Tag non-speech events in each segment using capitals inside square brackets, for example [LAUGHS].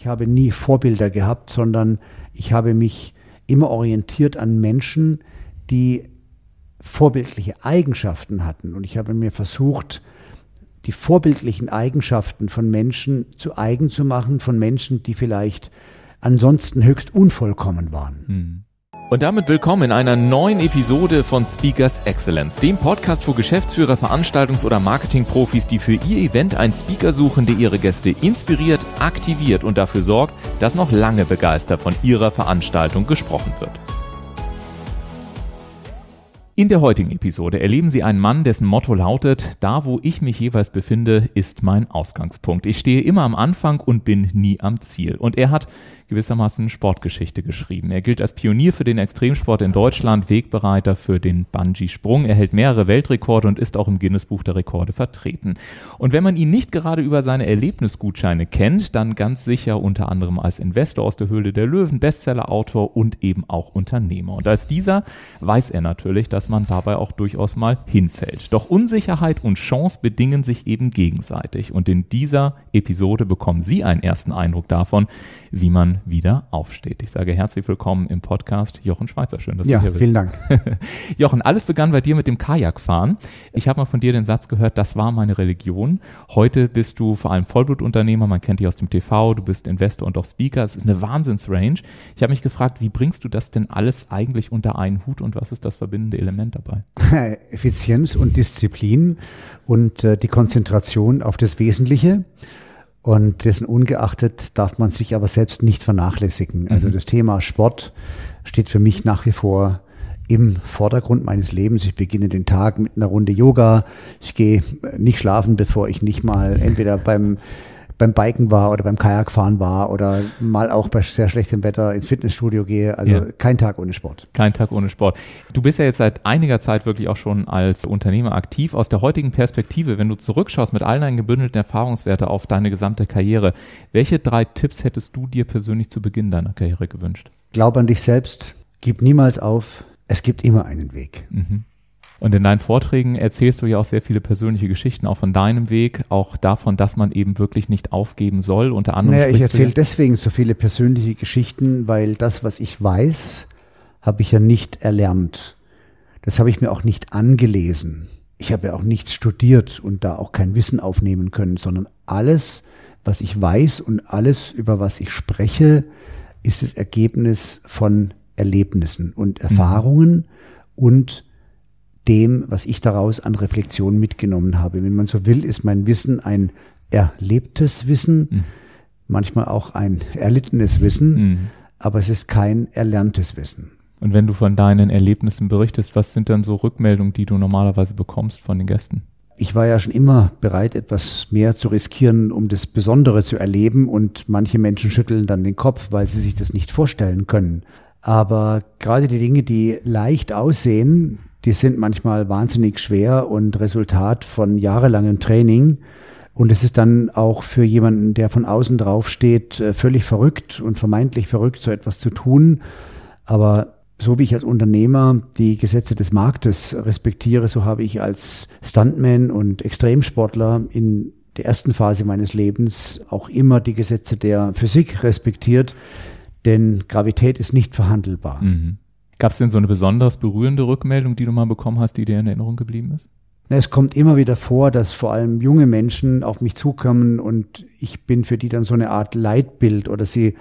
Ich habe nie Vorbilder gehabt, sondern ich habe mich immer orientiert an Menschen, die vorbildliche Eigenschaften hatten. Und ich habe mir versucht, die vorbildlichen Eigenschaften von Menschen zu eigen zu machen, von Menschen, die vielleicht ansonsten höchst unvollkommen waren. Hm. Und damit willkommen in einer neuen Episode von Speakers Excellence, dem Podcast für Geschäftsführer, Veranstaltungs- oder Marketingprofis, die für ihr Event einen Speaker suchen, der ihre Gäste inspiriert, aktiviert und dafür sorgt, dass noch lange begeistert von ihrer Veranstaltung gesprochen wird. In der heutigen Episode erleben Sie einen Mann, dessen Motto lautet, da wo ich mich jeweils befinde, ist mein Ausgangspunkt. Ich stehe immer am Anfang und bin nie am Ziel. Und er hat gewissermaßen Sportgeschichte geschrieben. Er gilt als Pionier für den Extremsport in Deutschland, Wegbereiter für den Bungee-Sprung. Er hält mehrere Weltrekorde und ist auch im Guinness-Buch der Rekorde vertreten. Und wenn man ihn nicht gerade über seine Erlebnisgutscheine kennt, dann ganz sicher unter anderem als Investor aus der Höhle der Löwen, Bestseller-Autor und eben auch Unternehmer. Und als dieser weiß er natürlich, dass man dabei auch durchaus mal hinfällt. Doch Unsicherheit und Chance bedingen sich eben gegenseitig. Und in dieser Episode bekommen Sie einen ersten Eindruck davon, wie man wieder aufsteht. Ich sage herzlich willkommen im Podcast Jochen Schweizer. Schön, dass ja, du hier bist. Vielen Dank. [LAUGHS] Jochen, alles begann bei dir mit dem Kajakfahren. Ich habe mal von dir den Satz gehört, das war meine Religion. Heute bist du vor allem Vollblutunternehmer, man kennt dich aus dem TV, du bist Investor und auch Speaker. Es ist eine Wahnsinnsrange. Ich habe mich gefragt, wie bringst du das denn alles eigentlich unter einen Hut und was ist das verbindende Element dabei? [LAUGHS] Effizienz und Disziplin und äh, die Konzentration auf das Wesentliche. Und dessen ungeachtet darf man sich aber selbst nicht vernachlässigen. Also mhm. das Thema Sport steht für mich nach wie vor im Vordergrund meines Lebens. Ich beginne den Tag mit einer Runde Yoga. Ich gehe nicht schlafen, bevor ich nicht mal entweder beim beim Biken war oder beim Kajakfahren war oder mal auch bei sehr schlechtem Wetter ins Fitnessstudio gehe. Also ja. kein Tag ohne Sport. Kein Tag ohne Sport. Du bist ja jetzt seit einiger Zeit wirklich auch schon als Unternehmer aktiv. Aus der heutigen Perspektive, wenn du zurückschaust mit all deinen gebündelten Erfahrungswerte auf deine gesamte Karriere, welche drei Tipps hättest du dir persönlich zu Beginn deiner Karriere gewünscht? Glaub an dich selbst, gib niemals auf, es gibt immer einen Weg. Mhm. Und in deinen Vorträgen erzählst du ja auch sehr viele persönliche Geschichten, auch von deinem Weg, auch davon, dass man eben wirklich nicht aufgeben soll. Unter anderem. Naja, ich erzähle deswegen so viele persönliche Geschichten, weil das, was ich weiß, habe ich ja nicht erlernt. Das habe ich mir auch nicht angelesen. Ich habe ja auch nichts studiert und da auch kein Wissen aufnehmen können, sondern alles, was ich weiß und alles, über was ich spreche, ist das Ergebnis von Erlebnissen und Erfahrungen mhm. und dem, was ich daraus an Reflexion mitgenommen habe. Wenn man so will, ist mein Wissen ein erlebtes Wissen, mhm. manchmal auch ein erlittenes Wissen, mhm. aber es ist kein erlerntes Wissen. Und wenn du von deinen Erlebnissen berichtest, was sind dann so Rückmeldungen, die du normalerweise bekommst von den Gästen? Ich war ja schon immer bereit, etwas mehr zu riskieren, um das Besondere zu erleben. Und manche Menschen schütteln dann den Kopf, weil sie sich das nicht vorstellen können. Aber gerade die Dinge, die leicht aussehen, die sind manchmal wahnsinnig schwer und Resultat von jahrelangem Training. Und es ist dann auch für jemanden, der von außen drauf steht, äh, völlig verrückt und vermeintlich verrückt, so etwas zu tun. Aber so wie ich als Unternehmer die Gesetze des Marktes respektiere, so habe ich als Stuntman und Extremsportler in der ersten Phase meines Lebens auch immer die Gesetze der Physik respektiert, denn Gravität ist nicht verhandelbar. Mhm. Gab es denn so eine besonders berührende Rückmeldung, die du mal bekommen hast, die dir in Erinnerung geblieben ist? Es kommt immer wieder vor, dass vor allem junge Menschen auf mich zukommen und ich bin für die dann so eine Art Leitbild oder sie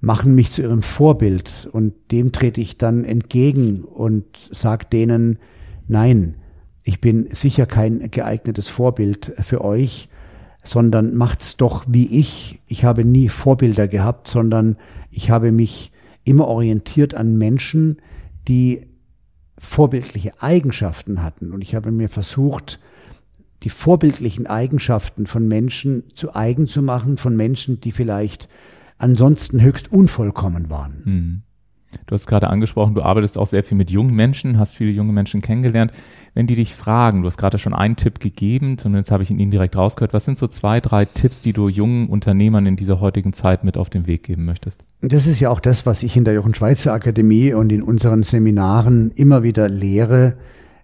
machen mich zu ihrem Vorbild und dem trete ich dann entgegen und sage denen, nein, ich bin sicher kein geeignetes Vorbild für euch, sondern macht's doch wie ich. Ich habe nie Vorbilder gehabt, sondern ich habe mich immer orientiert an Menschen, die vorbildliche Eigenschaften hatten. Und ich habe mir versucht, die vorbildlichen Eigenschaften von Menschen zu eigen zu machen, von Menschen, die vielleicht ansonsten höchst unvollkommen waren. Hm. Du hast gerade angesprochen, du arbeitest auch sehr viel mit jungen Menschen, hast viele junge Menschen kennengelernt. Wenn die dich fragen, du hast gerade schon einen Tipp gegeben jetzt habe ich ihn direkt rausgehört, was sind so zwei, drei Tipps, die du jungen Unternehmern in dieser heutigen Zeit mit auf den Weg geben möchtest? Das ist ja auch das, was ich in der Jochen Schweizer Akademie und in unseren Seminaren immer wieder lehre,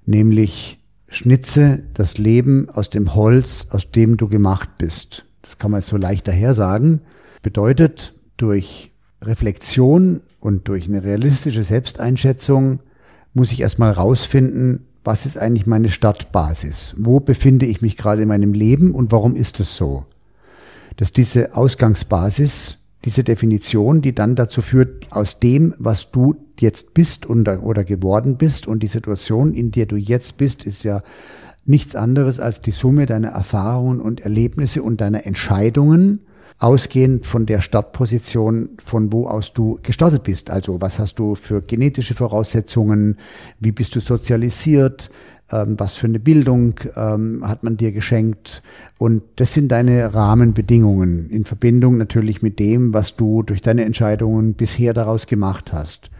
nämlich schnitze das Leben aus dem Holz, aus dem du gemacht bist. Das kann man jetzt so leicht daher sagen. Bedeutet, durch Reflexion und durch eine realistische Selbsteinschätzung muss ich erstmal rausfinden, was ist eigentlich meine Startbasis? Wo befinde ich mich gerade in meinem Leben und warum ist es so? Dass diese Ausgangsbasis, diese Definition, die dann dazu führt, aus dem, was du jetzt bist oder, oder geworden bist und die Situation, in der du jetzt bist, ist ja nichts anderes als die Summe deiner Erfahrungen und Erlebnisse und deiner Entscheidungen ausgehend von der Startposition, von wo aus du gestartet bist. Also was hast du für genetische Voraussetzungen, wie bist du sozialisiert, ähm, was für eine Bildung ähm, hat man dir geschenkt. Und das sind deine Rahmenbedingungen in Verbindung natürlich mit dem, was du durch deine Entscheidungen bisher daraus gemacht hast.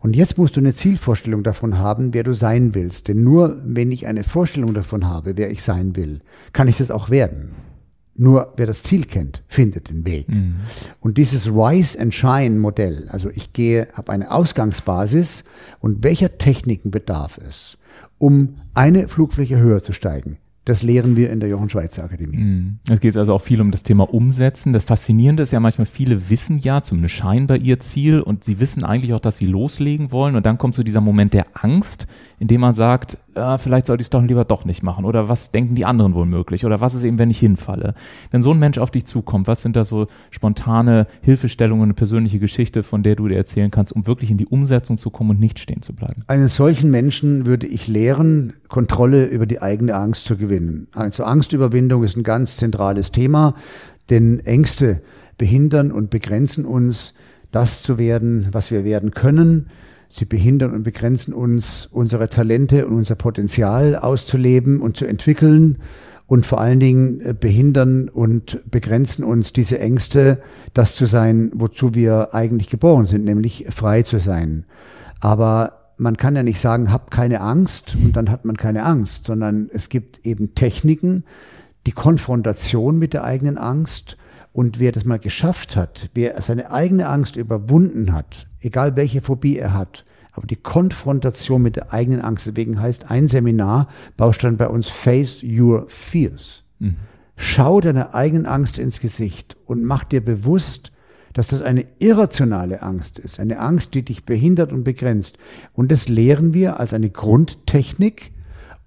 Und jetzt musst du eine Zielvorstellung davon haben, wer du sein willst. Denn nur wenn ich eine Vorstellung davon habe, wer ich sein will, kann ich das auch werden. Nur wer das Ziel kennt, findet den Weg. Mhm. Und dieses Rise and Shine Modell, also ich gehe, habe eine Ausgangsbasis und welcher Techniken bedarf es, um eine Flugfläche höher zu steigen? Das lehren wir in der Jochen Schweizer Akademie. Mhm. Es geht also auch viel um das Thema Umsetzen. Das Faszinierende ist ja manchmal, viele wissen ja zumindest scheinbar ihr Ziel und sie wissen eigentlich auch, dass sie loslegen wollen. Und dann kommt so dieser Moment der Angst, in dem man sagt, äh, vielleicht sollte ich es doch lieber doch nicht machen. Oder was denken die anderen wohl möglich? Oder was ist eben, wenn ich hinfalle? Wenn so ein Mensch auf dich zukommt, was sind da so spontane Hilfestellungen, eine persönliche Geschichte, von der du dir erzählen kannst, um wirklich in die Umsetzung zu kommen und nicht stehen zu bleiben? Einen solchen Menschen würde ich lehren, Kontrolle über die eigene Angst zu gewinnen. Also Angstüberwindung ist ein ganz zentrales Thema, denn Ängste behindern und begrenzen uns, das zu werden, was wir werden können. Sie behindern und begrenzen uns, unsere Talente und unser Potenzial auszuleben und zu entwickeln. Und vor allen Dingen äh, behindern und begrenzen uns diese Ängste, das zu sein, wozu wir eigentlich geboren sind, nämlich frei zu sein. Aber man kann ja nicht sagen, hab keine Angst und dann hat man keine Angst, sondern es gibt eben Techniken, die Konfrontation mit der eigenen Angst und wer das mal geschafft hat, wer seine eigene Angst überwunden hat, egal welche Phobie er hat, aber die Konfrontation mit der eigenen Angst, deswegen heißt ein Seminar, Baustein bei uns Face Your Fears. Mhm. Schau deiner eigenen Angst ins Gesicht und mach dir bewusst, dass das eine irrationale Angst ist, eine Angst, die dich behindert und begrenzt. Und das lehren wir als eine Grundtechnik,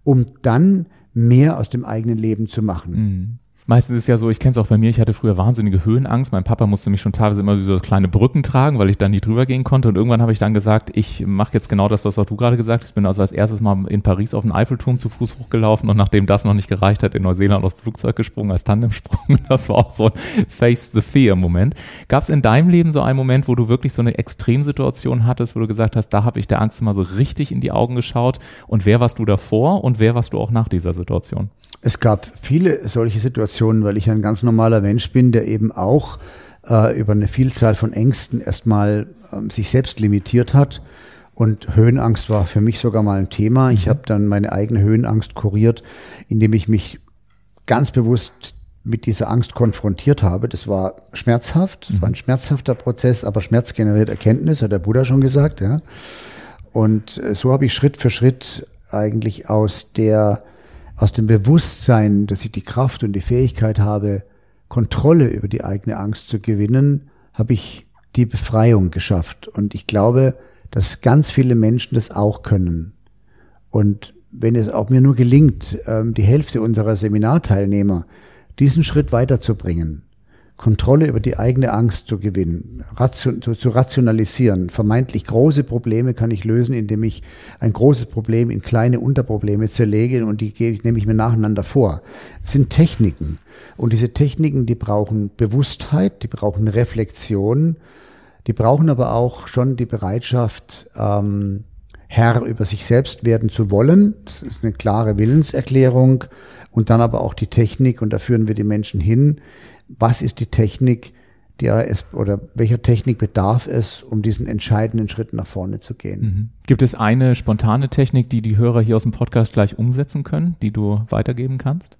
um dann mehr aus dem eigenen Leben zu machen. Mhm. Meistens ist ja so, ich kenne es auch bei mir, ich hatte früher wahnsinnige Höhenangst. Mein Papa musste mich schon teilweise immer so kleine Brücken tragen, weil ich dann nicht drüber gehen konnte. Und irgendwann habe ich dann gesagt, ich mache jetzt genau das, was auch du gerade gesagt hast. Ich bin also als erstes mal in Paris auf den Eiffelturm zu Fuß hochgelaufen und nachdem das noch nicht gereicht hat, in Neuseeland aus dem Flugzeug gesprungen als Tandemsprung. [LAUGHS] Das war auch so ein Face the Fear Moment. Gab es in deinem Leben so einen Moment, wo du wirklich so eine Extremsituation hattest, wo du gesagt hast, da habe ich der Angst mal so richtig in die Augen geschaut und wer warst du davor und wer warst du auch nach dieser Situation? Es gab viele solche Situationen, weil ich ein ganz normaler Mensch bin, der eben auch äh, über eine Vielzahl von Ängsten erstmal ähm, sich selbst limitiert hat. Und Höhenangst war für mich sogar mal ein Thema. Ich mhm. habe dann meine eigene Höhenangst kuriert, indem ich mich ganz bewusst mit dieser Angst konfrontiert habe. Das war schmerzhaft, das war ein mhm. schmerzhafter Prozess, aber Schmerz generiert Erkenntnis, hat der Buddha schon gesagt. Ja. Und äh, so habe ich Schritt für Schritt eigentlich aus der aus dem Bewusstsein, dass ich die Kraft und die Fähigkeit habe, Kontrolle über die eigene Angst zu gewinnen, habe ich die Befreiung geschafft. Und ich glaube, dass ganz viele Menschen das auch können. Und wenn es auch mir nur gelingt, ähm, die Hälfte unserer Seminarteilnehmer diesen Schritt weiterzubringen, Kontrolle über die eigene Angst zu gewinnen, zu, rationalisieren. Vermeintlich große Probleme kann ich lösen, indem ich ein großes Problem in kleine Unterprobleme zerlege und die nehme ich mir nacheinander vor. Das sind Techniken. Und diese Techniken, die brauchen Bewusstheit, die brauchen Reflexion, die brauchen aber auch schon die Bereitschaft, ähm, Herr über sich selbst werden zu wollen. Das ist eine klare Willenserklärung. Und dann aber auch die Technik, und da führen wir die Menschen hin. Was ist die Technik, der es oder welcher Technik bedarf es, um diesen entscheidenden Schritt nach vorne zu gehen? Mhm. Gibt es eine spontane Technik, die die Hörer hier aus dem Podcast gleich umsetzen können, die du weitergeben kannst?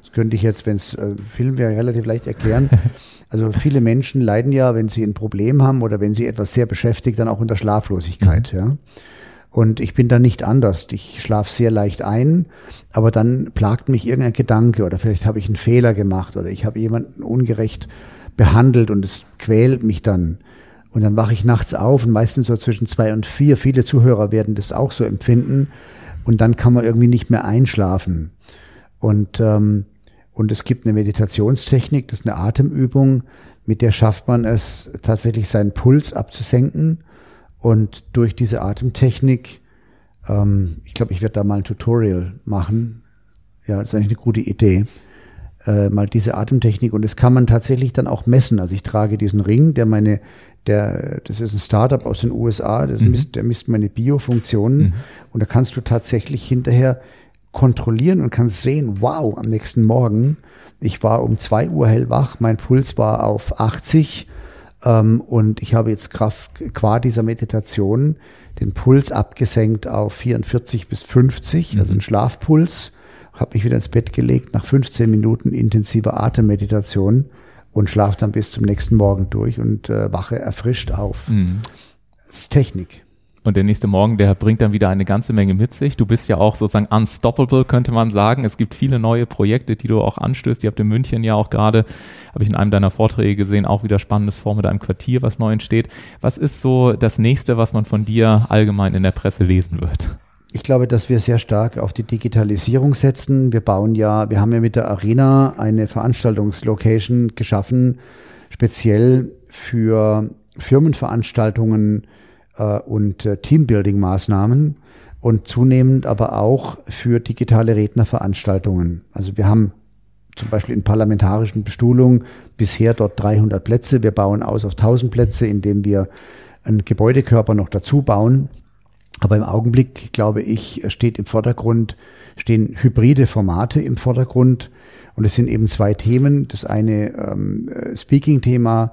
Das könnte ich jetzt, wenn es äh, Film wäre, relativ leicht erklären. [LAUGHS] Also viele Menschen leiden ja, wenn sie ein Problem haben oder wenn sie etwas sehr beschäftigt, dann auch unter Schlaflosigkeit. Mhm. Ja. Und ich bin da nicht anders. Ich schlafe sehr leicht ein, aber dann plagt mich irgendein Gedanke oder vielleicht habe ich einen Fehler gemacht oder ich habe jemanden ungerecht behandelt und es quält mich dann. Und dann wache ich nachts auf und meistens so zwischen zwei und vier. Viele Zuhörer werden das auch so empfinden. Und dann kann man irgendwie nicht mehr einschlafen. Und ähm, und es gibt eine Meditationstechnik, das ist eine Atemübung, mit der schafft man es tatsächlich seinen Puls abzusenken. Und durch diese Atemtechnik, ähm, ich glaube, ich werde da mal ein Tutorial machen. Ja, das ist eigentlich eine gute Idee. Äh, mal diese Atemtechnik und das kann man tatsächlich dann auch messen. Also ich trage diesen Ring, der meine, der, das ist ein Startup aus den USA, das mhm. misst, der misst meine Biofunktionen mhm. und da kannst du tatsächlich hinterher kontrollieren und kannst sehen, wow, am nächsten Morgen, ich war um zwei Uhr hellwach, mein Puls war auf 80 ähm, und ich habe jetzt Kraft, qua dieser Meditation den Puls abgesenkt auf 44 bis 50, mhm. also ein Schlafpuls, habe mich wieder ins Bett gelegt nach 15 Minuten intensiver Atemmeditation und schlafe dann bis zum nächsten Morgen durch und äh, wache erfrischt auf. Mhm. Das ist Technik. Und der nächste Morgen, der bringt dann wieder eine ganze Menge mit sich. Du bist ja auch sozusagen unstoppable, könnte man sagen. Es gibt viele neue Projekte, die du auch anstößt. Ihr habt in München ja auch gerade, habe ich in einem deiner Vorträge gesehen, auch wieder spannendes Vor mit einem Quartier, was neu entsteht. Was ist so das nächste, was man von dir allgemein in der Presse lesen wird? Ich glaube, dass wir sehr stark auf die Digitalisierung setzen. Wir bauen ja, wir haben ja mit der Arena eine Veranstaltungslocation geschaffen, speziell für Firmenveranstaltungen, äh, und äh, Teambuilding-Maßnahmen und zunehmend aber auch für digitale Rednerveranstaltungen. Also wir haben zum Beispiel in parlamentarischen Bestuhlungen bisher dort 300 Plätze. Wir bauen aus auf 1000 Plätze, indem wir einen Gebäudekörper noch dazu bauen. Aber im Augenblick, glaube ich, steht im Vordergrund, stehen hybride Formate im Vordergrund. Und es sind eben zwei Themen. Das eine ähm, äh, Speaking-Thema,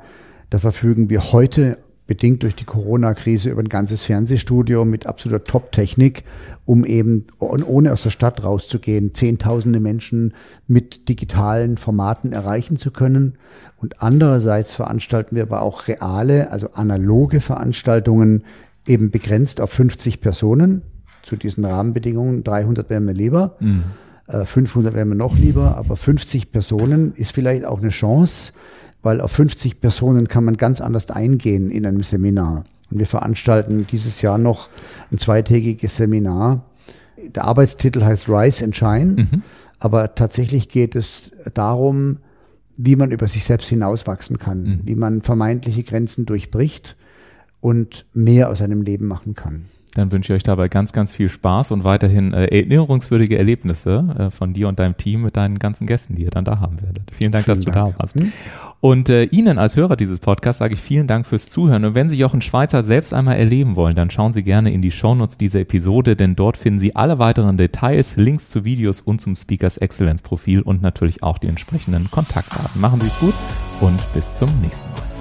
da verfügen wir heute bedingt durch die Corona-Krise über ein ganzes Fernsehstudio mit absoluter Top-Technik, um eben ohne aus der Stadt rauszugehen, zehntausende Menschen mit digitalen Formaten erreichen zu können. Und andererseits veranstalten wir aber auch reale, also analoge Veranstaltungen, eben begrenzt auf 50 Personen zu diesen Rahmenbedingungen. 300 wären mir lieber, mhm. 500 wären mir noch lieber, aber 50 Personen ist vielleicht auch eine Chance, weil auf 50 Personen kann man ganz anders eingehen in einem Seminar. Und wir veranstalten dieses Jahr noch ein zweitägiges Seminar. Der Arbeitstitel heißt Rise and Shine, mhm. aber tatsächlich geht es darum, wie man über sich selbst hinauswachsen kann, mhm. wie man vermeintliche Grenzen durchbricht und mehr aus seinem Leben machen kann. Dann wünsche ich euch dabei ganz, ganz viel Spaß und weiterhin äh, erinnerungswürdige Erlebnisse äh, von dir und deinem Team mit deinen ganzen Gästen, die ihr dann da haben werdet. Vielen Dank, vielen dass Dank. du da warst. Hm? Und äh, Ihnen als Hörer dieses Podcasts sage ich vielen Dank fürs Zuhören. Und wenn Sie Jochen Schweizer selbst einmal erleben wollen, dann schauen Sie gerne in die Shownotes dieser Episode, denn dort finden Sie alle weiteren Details, Links zu Videos und zum Speakers Excellence Profil und natürlich auch die entsprechenden Kontaktdaten. Machen Sie es gut und bis zum nächsten Mal.